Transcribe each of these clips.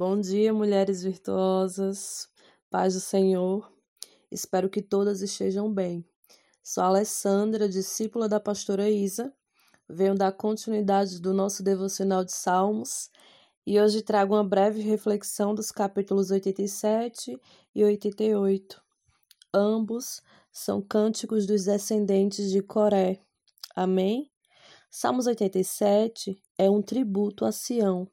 Bom dia, mulheres virtuosas, paz do Senhor. Espero que todas estejam bem. Sou Alessandra, discípula da pastora Isa. Venho dar continuidade do nosso devocional de Salmos e hoje trago uma breve reflexão dos capítulos 87 e 88. Ambos são cânticos dos descendentes de Coré. Amém? Salmos 87 é um tributo a Sião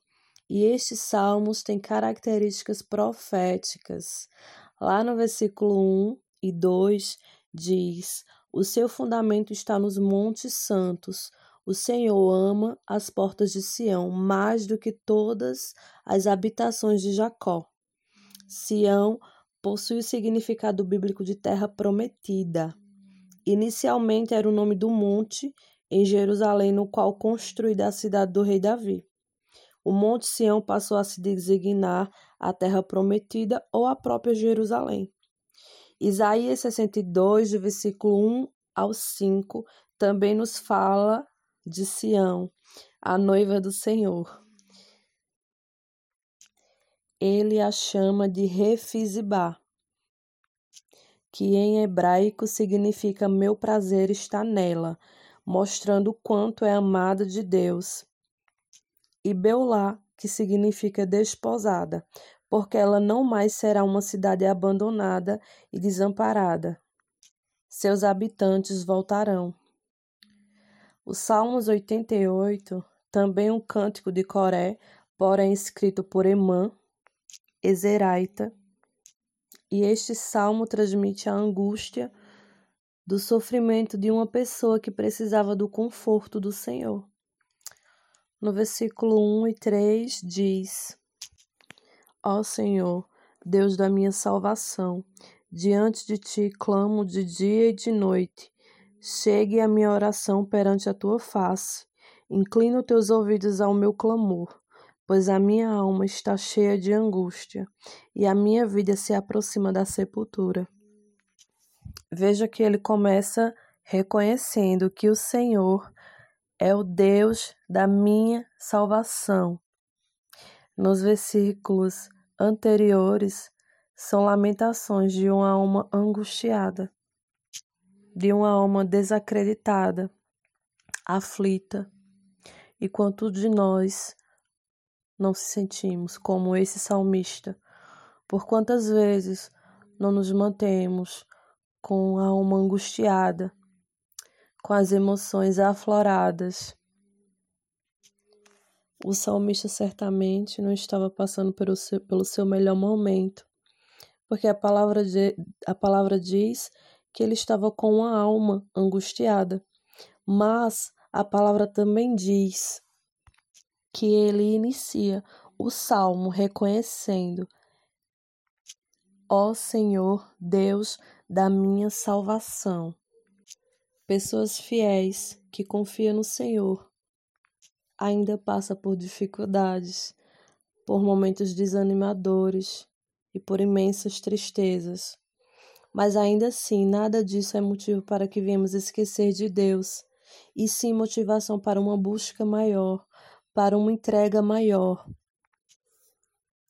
e estes salmos têm características proféticas. Lá no versículo 1 e 2 diz: O seu fundamento está nos montes santos. O Senhor ama as portas de Sião mais do que todas as habitações de Jacó. Sião possui o significado bíblico de terra prometida. Inicialmente era o nome do monte em Jerusalém, no qual construída a cidade do rei Davi. O Monte Sião passou a se designar a terra prometida ou a própria Jerusalém. Isaías 62, do versículo 1 ao 5, também nos fala de Sião, a noiva do Senhor. Ele a chama de Refizibá, que em hebraico significa meu prazer está nela, mostrando o quanto é amada de Deus e Beulá, que significa desposada, porque ela não mais será uma cidade abandonada e desamparada. Seus habitantes voltarão. O Salmos 88, também um cântico de Coré, porém escrito por Emã, Ezeraita, e este salmo transmite a angústia do sofrimento de uma pessoa que precisava do conforto do Senhor. No versículo 1 e 3 diz: Ó Senhor, Deus da minha salvação, diante de ti clamo de dia e de noite. Chegue a minha oração perante a tua face. Inclina os teus ouvidos ao meu clamor, pois a minha alma está cheia de angústia e a minha vida se aproxima da sepultura. Veja que ele começa reconhecendo que o Senhor é o Deus da minha salvação. Nos versículos anteriores são lamentações de uma alma angustiada, de uma alma desacreditada, aflita. E quanto de nós não se sentimos como esse salmista? Por quantas vezes não nos mantemos com a alma angustiada, com as emoções afloradas. O salmista certamente não estava passando pelo seu, pelo seu melhor momento, porque a palavra, de, a palavra diz que ele estava com uma alma angustiada, mas a palavra também diz que ele inicia o salmo reconhecendo: Ó Senhor, Deus da minha salvação. Pessoas fiéis que confiam no Senhor ainda passa por dificuldades, por momentos desanimadores e por imensas tristezas. Mas ainda assim, nada disso é motivo para que venhamos esquecer de Deus, e sim motivação para uma busca maior, para uma entrega maior.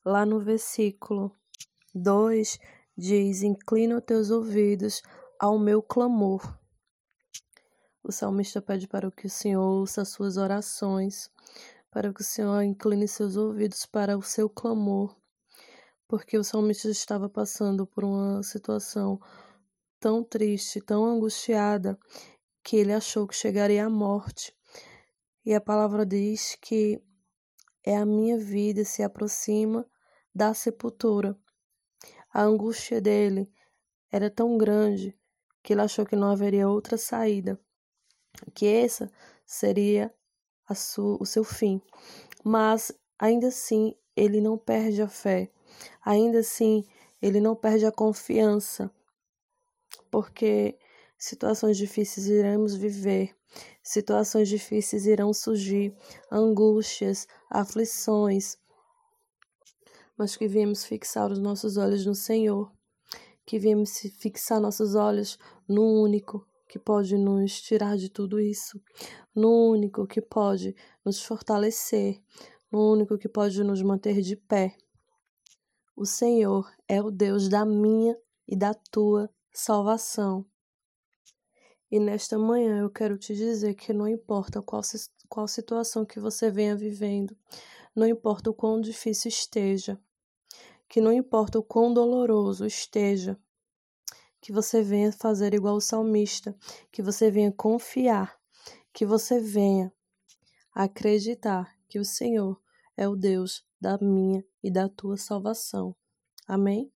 Lá no versículo 2 diz: Inclina os teus ouvidos ao meu clamor. O salmista pede para que o Senhor ouça as suas orações, para que o Senhor incline seus ouvidos para o seu clamor, porque o salmista estava passando por uma situação tão triste, tão angustiada, que ele achou que chegaria à morte. E a palavra diz que é a minha vida se aproxima da sepultura. A angústia dele era tão grande que ele achou que não haveria outra saída que essa seria o seu fim. Mas ainda assim, ele não perde a fé, ainda assim, ele não perde a confiança, porque situações difíceis iremos viver, situações difíceis irão surgir, angústias, aflições, mas que viemos fixar os nossos olhos no Senhor, que viemos fixar nossos olhos no único que pode nos tirar de tudo isso, no único que pode nos fortalecer, no único que pode nos manter de pé. O Senhor é o Deus da minha e da tua salvação. E nesta manhã eu quero te dizer que não importa qual, qual situação que você venha vivendo, não importa o quão difícil esteja, que não importa o quão doloroso esteja, que você venha fazer igual o salmista, que você venha confiar, que você venha acreditar que o Senhor é o Deus da minha e da tua salvação. Amém?